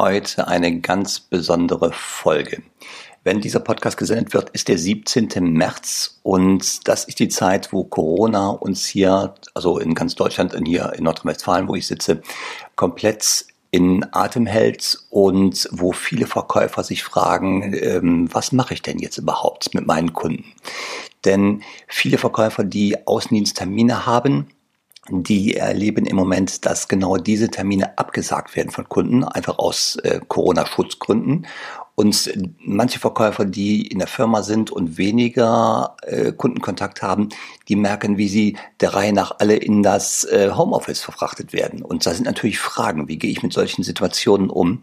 Heute eine ganz besondere Folge. Wenn dieser Podcast gesendet wird, ist der 17. März und das ist die Zeit, wo Corona uns hier, also in ganz Deutschland, in hier in Nordrhein-Westfalen, wo ich sitze, komplett in Atem hält und wo viele Verkäufer sich fragen, ähm, was mache ich denn jetzt überhaupt mit meinen Kunden? Denn viele Verkäufer, die Außendiensttermine haben, die erleben im Moment, dass genau diese Termine abgesagt werden von Kunden, einfach aus äh, Corona-Schutzgründen. Und manche Verkäufer, die in der Firma sind und weniger äh, Kundenkontakt haben, die merken, wie sie der Reihe nach alle in das äh, Homeoffice verfrachtet werden. Und da sind natürlich Fragen, wie gehe ich mit solchen Situationen um?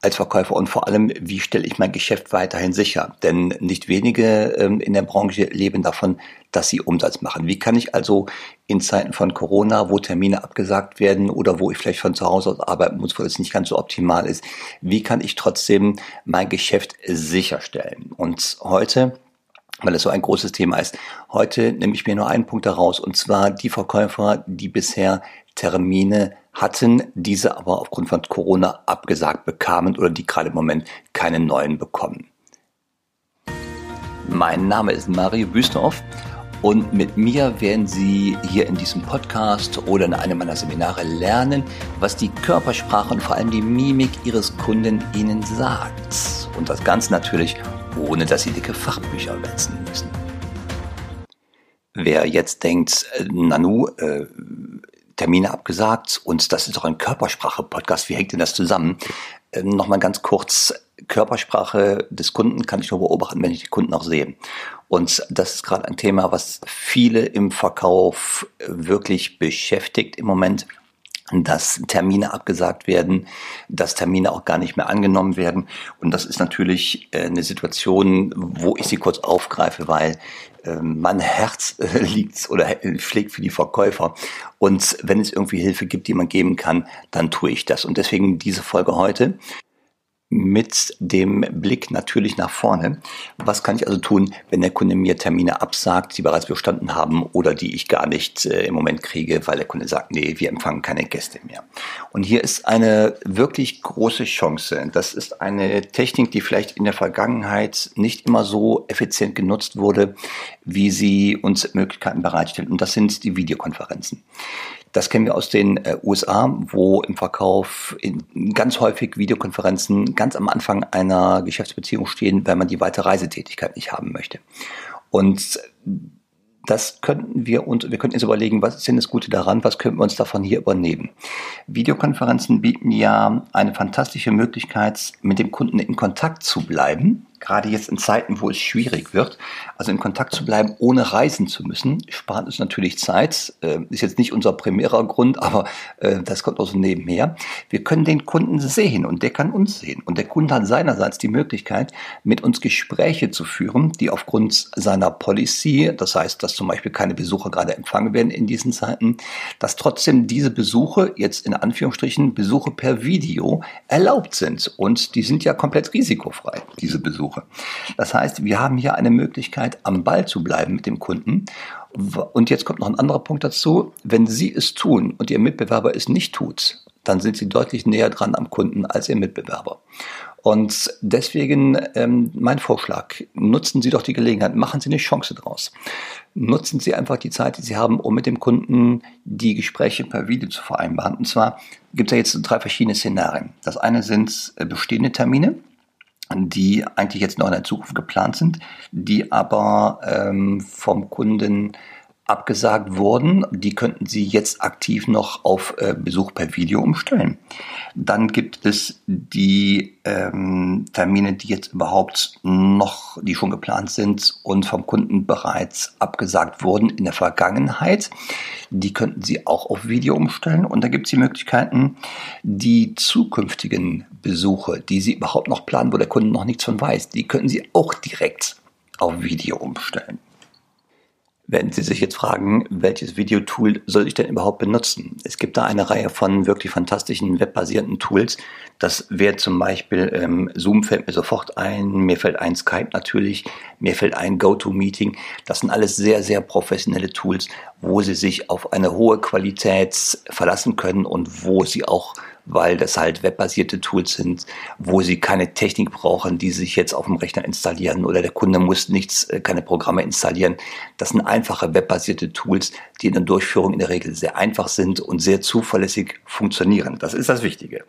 Als Verkäufer und vor allem, wie stelle ich mein Geschäft weiterhin sicher? Denn nicht wenige ähm, in der Branche leben davon, dass sie Umsatz machen. Wie kann ich also in Zeiten von Corona, wo Termine abgesagt werden oder wo ich vielleicht von zu Hause aus arbeiten muss, wo das nicht ganz so optimal ist, wie kann ich trotzdem mein Geschäft sicherstellen? Und heute weil es so ein großes Thema ist. Heute nehme ich mir nur einen Punkt daraus, und zwar die Verkäufer, die bisher Termine hatten, diese aber aufgrund von Corona abgesagt bekamen oder die gerade im Moment keine neuen bekommen. Mein Name ist Mario Büstorf und mit mir werden Sie hier in diesem Podcast oder in einem meiner Seminare lernen, was die Körpersprache und vor allem die Mimik Ihres Kunden Ihnen sagt. Und das Ganze natürlich, ohne dass Sie dicke Fachbücher wälzen müssen. Wer jetzt denkt, äh, Nanu, äh, Termine abgesagt und das ist doch ein Körpersprache-Podcast. Wie hängt denn das zusammen? Ähm, Nochmal ganz kurz, Körpersprache des Kunden kann ich nur beobachten, wenn ich die Kunden auch sehe. Und das ist gerade ein Thema, was viele im Verkauf wirklich beschäftigt im Moment dass Termine abgesagt werden, dass Termine auch gar nicht mehr angenommen werden. Und das ist natürlich äh, eine Situation, wo ich sie kurz aufgreife, weil ähm, mein Herz äh, liegt oder schlägt für die Verkäufer. Und wenn es irgendwie Hilfe gibt, die man geben kann, dann tue ich das. Und deswegen diese Folge heute mit dem Blick natürlich nach vorne. Was kann ich also tun, wenn der Kunde mir Termine absagt, die bereits bestanden haben oder die ich gar nicht äh, im Moment kriege, weil der Kunde sagt, nee, wir empfangen keine Gäste mehr. Und hier ist eine wirklich große Chance. Das ist eine Technik, die vielleicht in der Vergangenheit nicht immer so effizient genutzt wurde, wie sie uns Möglichkeiten bereitstellt. Und das sind die Videokonferenzen. Das kennen wir aus den äh, USA, wo im Verkauf ganz häufig Videokonferenzen ganz am Anfang einer Geschäftsbeziehung stehen, weil man die weitere Reisetätigkeit nicht haben möchte. Und das könnten wir uns, wir könnten uns überlegen, was ist denn das Gute daran, was könnten wir uns davon hier übernehmen. Videokonferenzen bieten ja eine fantastische Möglichkeit, mit dem Kunden in Kontakt zu bleiben gerade jetzt in Zeiten, wo es schwierig wird, also in Kontakt zu bleiben, ohne reisen zu müssen, spart uns natürlich Zeit. Äh, ist jetzt nicht unser primärer Grund, aber äh, das kommt aus dem nebenher. Wir können den Kunden sehen und der kann uns sehen. Und der Kunde hat seinerseits die Möglichkeit, mit uns Gespräche zu führen, die aufgrund seiner Policy, das heißt, dass zum Beispiel keine Besucher gerade empfangen werden in diesen Zeiten, dass trotzdem diese Besuche, jetzt in Anführungsstrichen Besuche per Video, erlaubt sind. Und die sind ja komplett risikofrei, diese Besuche. Suche. Das heißt, wir haben hier eine Möglichkeit, am Ball zu bleiben mit dem Kunden. Und jetzt kommt noch ein anderer Punkt dazu. Wenn Sie es tun und Ihr Mitbewerber es nicht tut, dann sind Sie deutlich näher dran am Kunden als Ihr Mitbewerber. Und deswegen ähm, mein Vorschlag, nutzen Sie doch die Gelegenheit, machen Sie eine Chance draus. Nutzen Sie einfach die Zeit, die Sie haben, um mit dem Kunden die Gespräche per Video zu vereinbaren. Und zwar gibt es ja jetzt drei verschiedene Szenarien. Das eine sind äh, bestehende Termine, die eigentlich jetzt noch in der Zukunft geplant sind, die aber ähm, vom Kunden abgesagt wurden. Die könnten Sie jetzt aktiv noch auf äh, Besuch per Video umstellen. Dann gibt es die ähm, Termine, die jetzt überhaupt noch, die schon geplant sind und vom Kunden bereits abgesagt wurden in der Vergangenheit. Die könnten Sie auch auf Video umstellen. Und da gibt es die Möglichkeiten, die zukünftigen Besuche, die Sie überhaupt noch planen, wo der Kunde noch nichts von weiß, die könnten Sie auch direkt auf Video umstellen. Wenn Sie sich jetzt fragen, welches Videotool soll ich denn überhaupt benutzen? Es gibt da eine Reihe von wirklich fantastischen webbasierten Tools. Das wäre zum Beispiel ähm, Zoom fällt mir sofort ein, mir fällt ein Skype natürlich, mir fällt ein GoToMeeting. Das sind alles sehr, sehr professionelle Tools, wo Sie sich auf eine hohe Qualität verlassen können und wo Sie auch weil das halt webbasierte Tools sind, wo sie keine Technik brauchen, die sich jetzt auf dem Rechner installieren oder der Kunde muss nichts, äh, keine Programme installieren. Das sind einfache webbasierte Tools, die in der Durchführung in der Regel sehr einfach sind und sehr zuverlässig funktionieren. Das ist das Wichtige.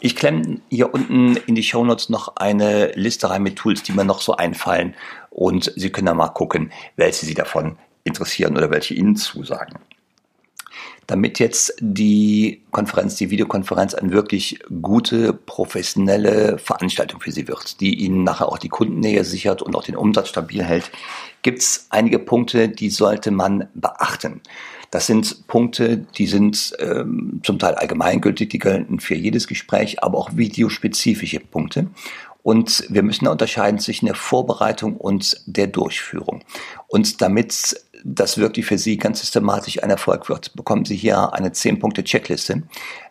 Ich klemme hier unten in die Show Notes noch eine Liste rein mit Tools, die mir noch so einfallen und Sie können da mal gucken, welche Sie davon interessieren oder welche Ihnen zusagen. Damit jetzt die Konferenz, die Videokonferenz eine wirklich gute, professionelle Veranstaltung für Sie wird, die Ihnen nachher auch die Kundennähe sichert und auch den Umsatz stabil hält, gibt es einige Punkte, die sollte man beachten. Das sind Punkte, die sind ähm, zum Teil allgemeingültig, die gelten für jedes Gespräch, aber auch videospezifische Punkte. Und wir müssen unterscheiden zwischen der Vorbereitung und der Durchführung. Und damit das wirklich für Sie ganz systematisch ein Erfolg wird, bekommen Sie hier eine 10-Punkte-Checkliste,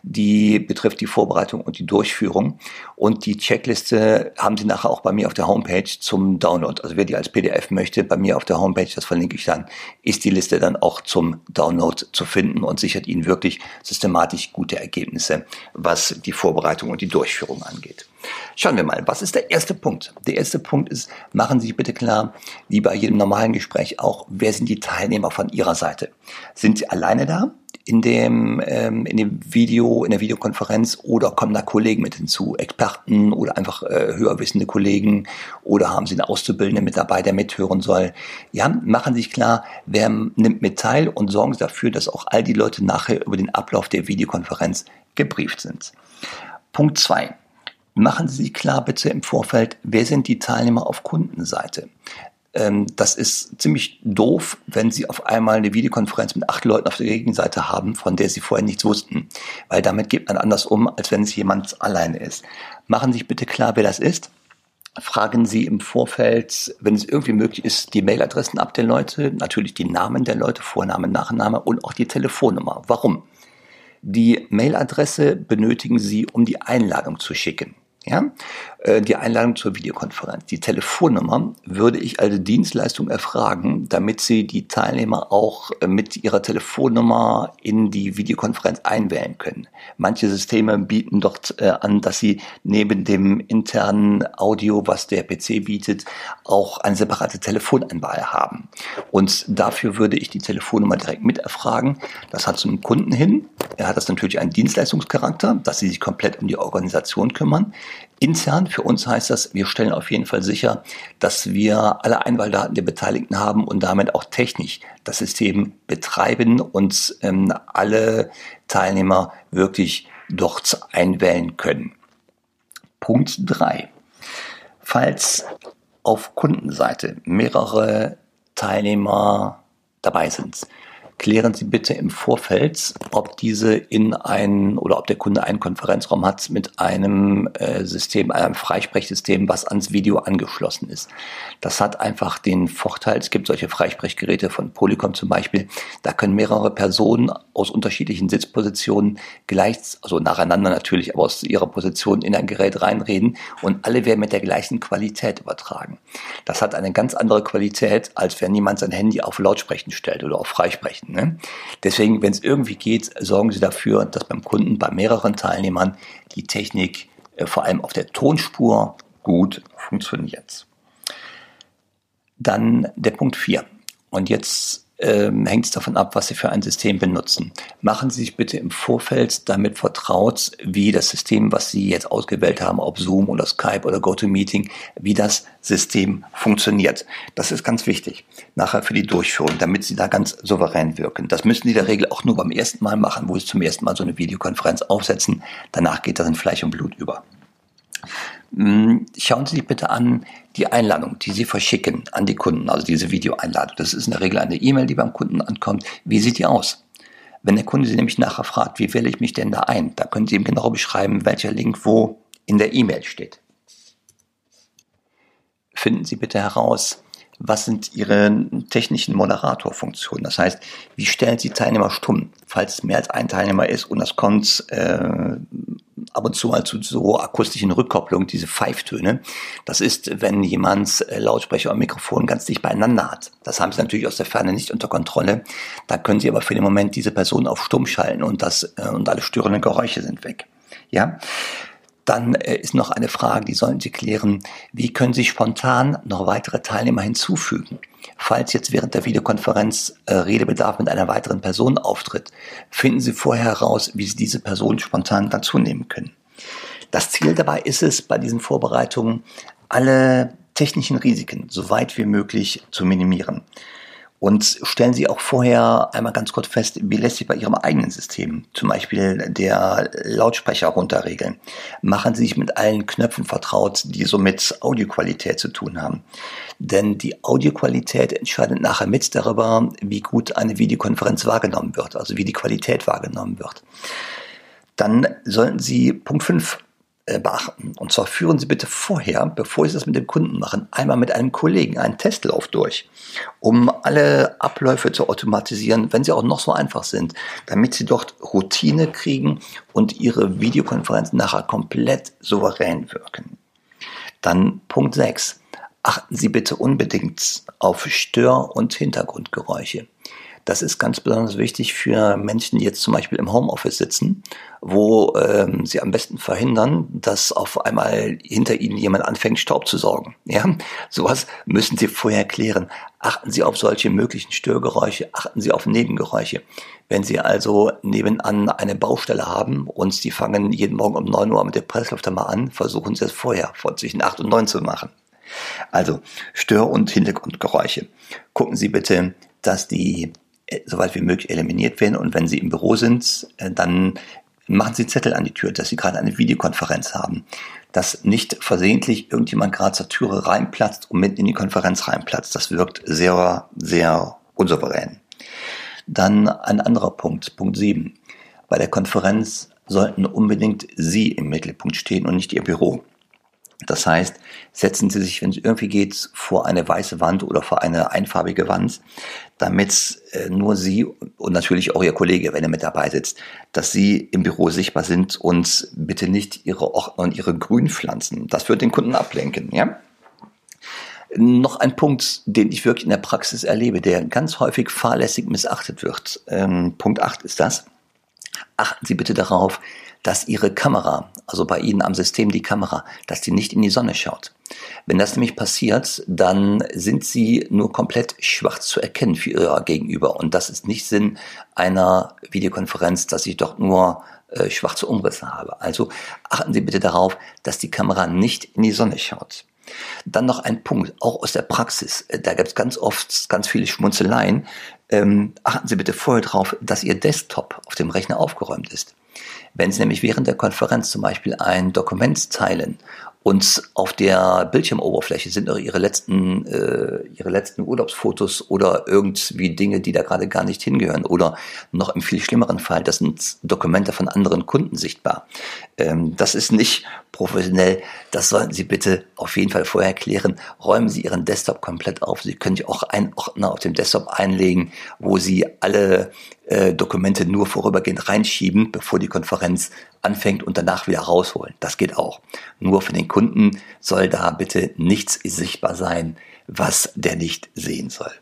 die betrifft die Vorbereitung und die Durchführung. Und die Checkliste haben Sie nachher auch bei mir auf der Homepage zum Download. Also wer die als PDF möchte, bei mir auf der Homepage, das verlinke ich dann, ist die Liste dann auch zum Download zu finden und sichert Ihnen wirklich systematisch gute Ergebnisse, was die Vorbereitung und die Durchführung angeht. Schauen wir mal, was ist der erste Punkt? Der erste Punkt ist, machen Sie sich bitte klar, wie bei jedem normalen Gespräch auch, wer sind die Teilnehmer von Ihrer Seite? Sind Sie alleine da? in dem, ähm, in dem Video, in der Videokonferenz oder kommen da Kollegen mit hinzu, Experten oder einfach äh, höher wissende Kollegen oder haben Sie einen Auszubildenden mit dabei, der mithören soll? Ja, machen Sie sich klar, wer nimmt mit teil und sorgen Sie dafür, dass auch all die Leute nachher über den Ablauf der Videokonferenz gebrieft sind. Punkt zwei Machen Sie sich klar bitte im Vorfeld, wer sind die Teilnehmer auf Kundenseite? Ähm, das ist ziemlich doof, wenn Sie auf einmal eine Videokonferenz mit acht Leuten auf der Gegenseite haben, von der Sie vorher nichts wussten. Weil damit geht man anders um, als wenn es jemand alleine ist. Machen Sie sich bitte klar, wer das ist. Fragen Sie im Vorfeld, wenn es irgendwie möglich ist, die Mailadressen ab der Leute, natürlich die Namen der Leute, Vorname, Nachname und auch die Telefonnummer. Warum? Die Mailadresse benötigen Sie, um die Einladung zu schicken. Ja? Äh, die Einladung zur Videokonferenz. Die Telefonnummer würde ich als Dienstleistung erfragen, damit Sie die Teilnehmer auch äh, mit ihrer Telefonnummer in die Videokonferenz einwählen können. Manche Systeme bieten dort äh, an, dass Sie neben dem internen Audio, was der PC bietet, auch eine separate Telefoneinwahl haben. Und dafür würde ich die Telefonnummer direkt mit erfragen. Das hat zum Kunden hin. Er hat das natürlich einen Dienstleistungscharakter, dass Sie sich komplett um die Organisation kümmern. Intern für uns heißt das, wir stellen auf jeden Fall sicher, dass wir alle Einwahldaten der Beteiligten haben und damit auch technisch das System betreiben und ähm, alle Teilnehmer wirklich dort einwählen können. Punkt drei: Falls auf Kundenseite mehrere Teilnehmer dabei sind, klären Sie bitte im Vorfeld, ob diese in einen oder ob der Kunde einen Konferenzraum hat mit einem äh, System, einem Freisprechsystem, was ans Video angeschlossen ist. Das hat einfach den Vorteil, es gibt solche Freisprechgeräte von Polycom zum Beispiel, da können mehrere Personen aus unterschiedlichen Sitzpositionen gleich, also nacheinander natürlich, aber aus ihrer Position in ein Gerät reinreden und alle werden mit der gleichen Qualität übertragen. Das hat eine ganz andere Qualität, als wenn jemand sein Handy auf Lautsprechen stellt oder auf Freisprechen. Ne? Deswegen, wenn es irgendwie geht, sorgen Sie dafür, dass beim Kunden bei mehreren Teilnehmern die Technik äh, vor allem auf der Tonspur gut funktioniert. Dann der Punkt 4. Und jetzt ähm, hängt es davon ab, was Sie für ein System benutzen. Machen Sie sich bitte im Vorfeld damit vertraut, wie das System, was Sie jetzt ausgewählt haben, ob Zoom oder Skype oder GoToMeeting, wie das System funktioniert. Das ist ganz wichtig. Nachher für die Durchführung, damit Sie da ganz souverän wirken. Das müssen Sie in der Regel auch nur beim ersten Mal machen, wo Sie zum ersten Mal so eine Videokonferenz aufsetzen. Danach geht das in Fleisch und Blut über. Hm, schauen Sie sich bitte an die Einladung, die Sie verschicken an die Kunden, also diese Videoeinladung. Das ist in der Regel eine E-Mail, die beim Kunden ankommt. Wie sieht die aus? Wenn der Kunde Sie nämlich nachher fragt, wie wähle ich mich denn da ein, da können Sie ihm genau beschreiben, welcher Link wo in der E-Mail steht. Finden Sie bitte heraus, was sind Ihre technischen Moderatorfunktionen? Das heißt, wie stellen Sie Teilnehmer stumm, falls es mehr als ein Teilnehmer ist und das kommt äh, ab und zu mal zu so akustischen Rückkopplungen, diese Pfeiftöne. Das ist, wenn jemand äh, Lautsprecher und Mikrofon ganz dicht beieinander hat. Das haben Sie natürlich aus der Ferne nicht unter Kontrolle. Da können Sie aber für den Moment diese Person auf Stumm schalten und das äh, und alle störenden Geräusche sind weg. Ja. Dann äh, ist noch eine Frage, die sollen Sie klären. Wie können Sie spontan noch weitere Teilnehmer hinzufügen? Falls jetzt während der Videokonferenz äh, Redebedarf mit einer weiteren Person auftritt, finden Sie vorher heraus, wie Sie diese Person spontan dazu nehmen können. Das Ziel dabei ist es, bei diesen Vorbereitungen alle technischen Risiken so weit wie möglich zu minimieren. Und stellen Sie auch vorher einmal ganz kurz fest, wie lässt sich bei Ihrem eigenen System zum Beispiel der Lautsprecher runterregeln. Machen Sie sich mit allen Knöpfen vertraut, die so mit Audioqualität zu tun haben. Denn die Audioqualität entscheidet nachher mit darüber, wie gut eine Videokonferenz wahrgenommen wird, also wie die Qualität wahrgenommen wird. Dann sollten Sie Punkt 5 äh, beachten. Und zwar führen Sie bitte vorher, bevor Sie das mit dem Kunden machen, einmal mit einem Kollegen einen Testlauf durch, um alle Abläufe zu automatisieren, wenn sie auch noch so einfach sind, damit Sie dort Routine kriegen und Ihre Videokonferenzen nachher komplett souverän wirken. Dann Punkt 6. Achten Sie bitte unbedingt auf Stör- und Hintergrundgeräusche. Das ist ganz besonders wichtig für Menschen, die jetzt zum Beispiel im Homeoffice sitzen, wo ähm, sie am besten verhindern, dass auf einmal hinter ihnen jemand anfängt, Staub zu sorgen. Ja, sowas müssen Sie vorher klären. Achten Sie auf solche möglichen Störgeräusche, achten Sie auf Nebengeräusche. Wenn Sie also nebenan eine Baustelle haben und die fangen jeden Morgen um 9 Uhr mit der Presslüfter mal an, versuchen Sie es vorher von zwischen 8 und 9 zu machen. Also Stör- und Hintergrundgeräusche. Gucken Sie bitte, dass die soweit wie möglich eliminiert werden. Und wenn Sie im Büro sind, äh, dann machen Sie Zettel an die Tür, dass Sie gerade eine Videokonferenz haben. Dass nicht versehentlich irgendjemand gerade zur Türe reinplatzt und mitten in die Konferenz reinplatzt. Das wirkt sehr, sehr unsouverän. Dann ein anderer Punkt, Punkt 7. Bei der Konferenz sollten unbedingt Sie im Mittelpunkt stehen und nicht Ihr Büro. Das heißt, setzen Sie sich, wenn es irgendwie geht, vor eine weiße Wand oder vor eine einfarbige Wand, damit äh, nur Sie und natürlich auch Ihr Kollege, wenn er mit dabei sitzt, dass Sie im Büro sichtbar sind und bitte nicht Ihre Ordner und Ihre Grünpflanzen. Das wird den Kunden ablenken, ja? Noch ein Punkt, den ich wirklich in der Praxis erlebe, der ganz häufig fahrlässig missachtet wird. Ähm, Punkt 8 ist das. Achten Sie bitte darauf, dass Ihre Kamera, also bei Ihnen am System die Kamera, dass die nicht in die Sonne schaut. Wenn das nämlich passiert, dann sind Sie nur komplett schwarz zu erkennen für Ihr Gegenüber. Und das ist nicht Sinn einer Videokonferenz, dass ich doch nur äh, schwarze Umrisse habe. Also achten Sie bitte darauf, dass die Kamera nicht in die Sonne schaut. Dann noch ein Punkt, auch aus der Praxis. Äh, da gibt es ganz oft ganz viele Schmunzeleien. Ähm, achten Sie bitte vorher darauf, dass Ihr Desktop auf dem Rechner aufgeräumt ist. Wenn Sie nämlich während der Konferenz zum Beispiel ein Dokument teilen und auf der Bildschirmoberfläche sind noch ihre letzten, äh, ihre letzten Urlaubsfotos oder irgendwie Dinge, die da gerade gar nicht hingehören. Oder noch im viel schlimmeren Fall, das sind Dokumente von anderen Kunden sichtbar. Ähm, das ist nicht professionell. Das sollten Sie bitte auf jeden Fall vorher klären. Räumen Sie Ihren Desktop komplett auf. Sie können sich auch einen Ordner auf dem Desktop einlegen, wo Sie alle äh, Dokumente nur vorübergehend reinschieben, bevor die Konferenz anfängt und danach wieder rausholen. Das geht auch. Nur für den Kunden soll da bitte nichts sichtbar sein, was der nicht sehen soll.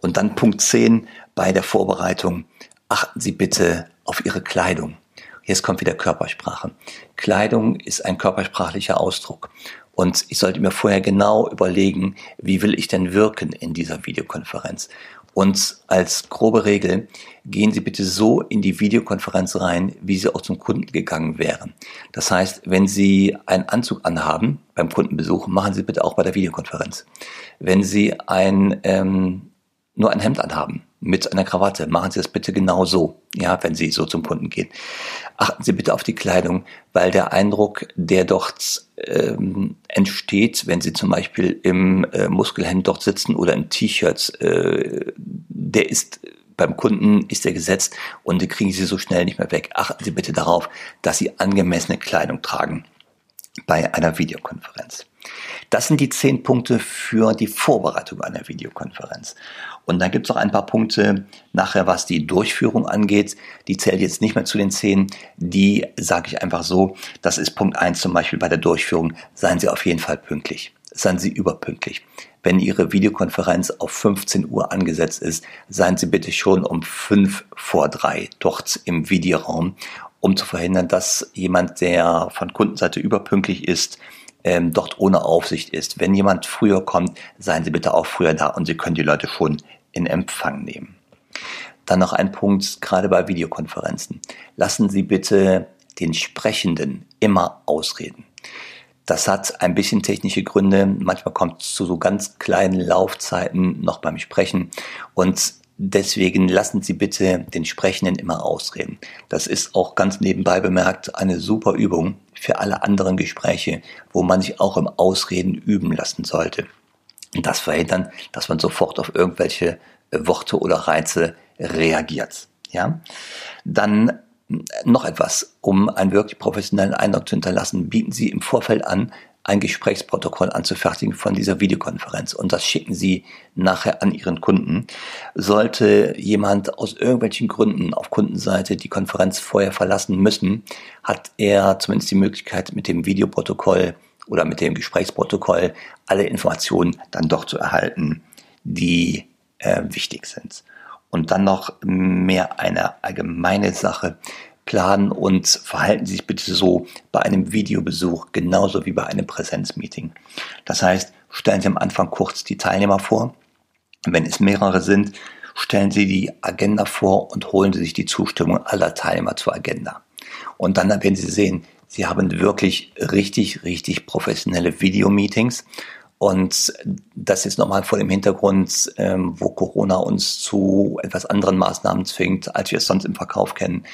Und dann Punkt 10 bei der Vorbereitung. Achten Sie bitte auf Ihre Kleidung. Jetzt kommt wieder Körpersprache. Kleidung ist ein körpersprachlicher Ausdruck. Und ich sollte mir vorher genau überlegen, wie will ich denn wirken in dieser Videokonferenz. Und als grobe Regel gehen Sie bitte so in die Videokonferenz rein, wie Sie auch zum Kunden gegangen wären. Das heißt, wenn Sie einen Anzug anhaben beim Kundenbesuch, machen Sie bitte auch bei der Videokonferenz. Wenn Sie ein, ähm, nur ein Hemd anhaben mit einer Krawatte, machen Sie das bitte genau so, ja, wenn Sie so zum Kunden gehen. Achten Sie bitte auf die Kleidung, weil der Eindruck, der dort ähm, entsteht, wenn Sie zum Beispiel im äh, Muskelhemd dort sitzen oder im T-Shirt, äh, der ist beim Kunden ist der gesetzt und die kriegen Sie so schnell nicht mehr weg. Achten Sie bitte darauf, dass Sie angemessene Kleidung tragen bei einer Videokonferenz. Das sind die zehn Punkte für die Vorbereitung einer Videokonferenz. Und dann gibt es auch ein paar Punkte nachher, was die Durchführung angeht. Die zählt jetzt nicht mehr zu den zehn. Die sage ich einfach so. Das ist Punkt eins zum Beispiel bei der Durchführung. Seien Sie auf jeden Fall pünktlich. Seien Sie überpünktlich. Wenn Ihre Videokonferenz auf 15 Uhr angesetzt ist, seien Sie bitte schon um fünf vor drei dort im Videoraum um zu verhindern, dass jemand, der von Kundenseite überpünktlich ist, ähm, dort ohne Aufsicht ist. Wenn jemand früher kommt, seien Sie bitte auch früher da und Sie können die Leute schon in Empfang nehmen. Dann noch ein Punkt, gerade bei Videokonferenzen. Lassen Sie bitte den Sprechenden immer ausreden. Das hat ein bisschen technische Gründe. Manchmal kommt es zu so ganz kleinen Laufzeiten noch beim Sprechen. Und deswegen lassen Sie bitte den Sprechenden immer ausreden. Das ist auch ganz nebenbei bemerkt eine super Übung für alle anderen Gespräche, wo man sich auch im Ausreden üben lassen sollte. Und das verhindern, dass man sofort auf irgendwelche Worte oder Reize reagiert. Ja? Dann noch etwas, um einen wirklich professionellen Eindruck zu hinterlassen, bieten Sie im Vorfeld an, ein Gesprächsprotokoll anzufertigen von dieser Videokonferenz und das schicken Sie nachher an Ihren Kunden. Sollte jemand aus irgendwelchen Gründen auf Kundenseite die Konferenz vorher verlassen müssen, hat er zumindest die Möglichkeit mit dem Videoprotokoll oder mit dem Gesprächsprotokoll alle Informationen dann doch zu erhalten, die äh, wichtig sind. Und dann noch mehr eine allgemeine Sache. Planen und verhalten Sie sich bitte so bei einem Videobesuch genauso wie bei einem Präsenzmeeting. Das heißt, stellen Sie am Anfang kurz die Teilnehmer vor. Wenn es mehrere sind, stellen Sie die Agenda vor und holen Sie sich die Zustimmung aller Teilnehmer zur Agenda. Und dann werden Sie sehen, Sie haben wirklich richtig, richtig professionelle Videomeetings und das ist nochmal vor dem Hintergrund, ähm, wo Corona uns zu etwas anderen Maßnahmen zwingt, als wir es sonst im Verkauf kennen.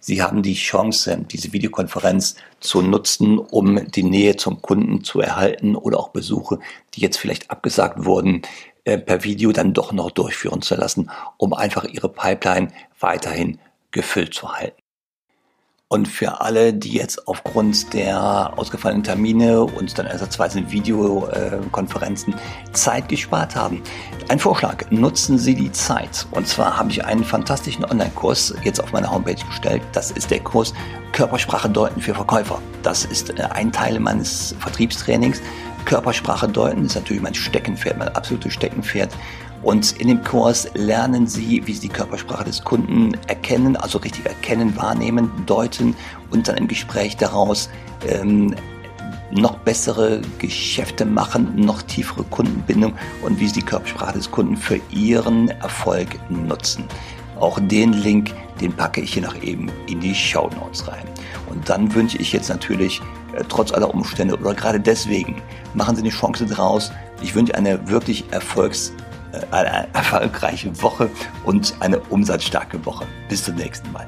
Sie haben die Chance, diese Videokonferenz zu nutzen, um die Nähe zum Kunden zu erhalten oder auch Besuche, die jetzt vielleicht abgesagt wurden, äh, per Video dann doch noch durchführen zu lassen, um einfach Ihre Pipeline weiterhin gefüllt zu halten. Und für alle, die jetzt aufgrund der ausgefallenen Termine und dann ersatzweise Videokonferenzen Zeit gespart haben, ein Vorschlag, nutzen Sie die Zeit. Und zwar habe ich einen fantastischen Online-Kurs jetzt auf meiner Homepage gestellt. Das ist der Kurs Körpersprache deuten für Verkäufer. Das ist äh, ein Teil meines Vertriebstrainings. Körpersprache deuten ist natürlich mein Steckenpferd, mein absolutes Steckenpferd. Und in dem Kurs lernen Sie, wie Sie die Körpersprache des Kunden erkennen, also richtig erkennen, wahrnehmen, deuten und dann im Gespräch daraus ähm, noch bessere Geschäfte machen, noch tiefere Kundenbindung und wie Sie die Körpersprache des Kunden für Ihren Erfolg nutzen. Auch den Link, den packe ich hier noch eben in die Show Notes rein. Und dann wünsche ich jetzt natürlich, äh, trotz aller Umstände oder gerade deswegen, machen Sie eine Chance draus. Ich wünsche eine wirklich erfolgs eine erfolgreiche Woche und eine umsatzstarke Woche. Bis zum nächsten Mal.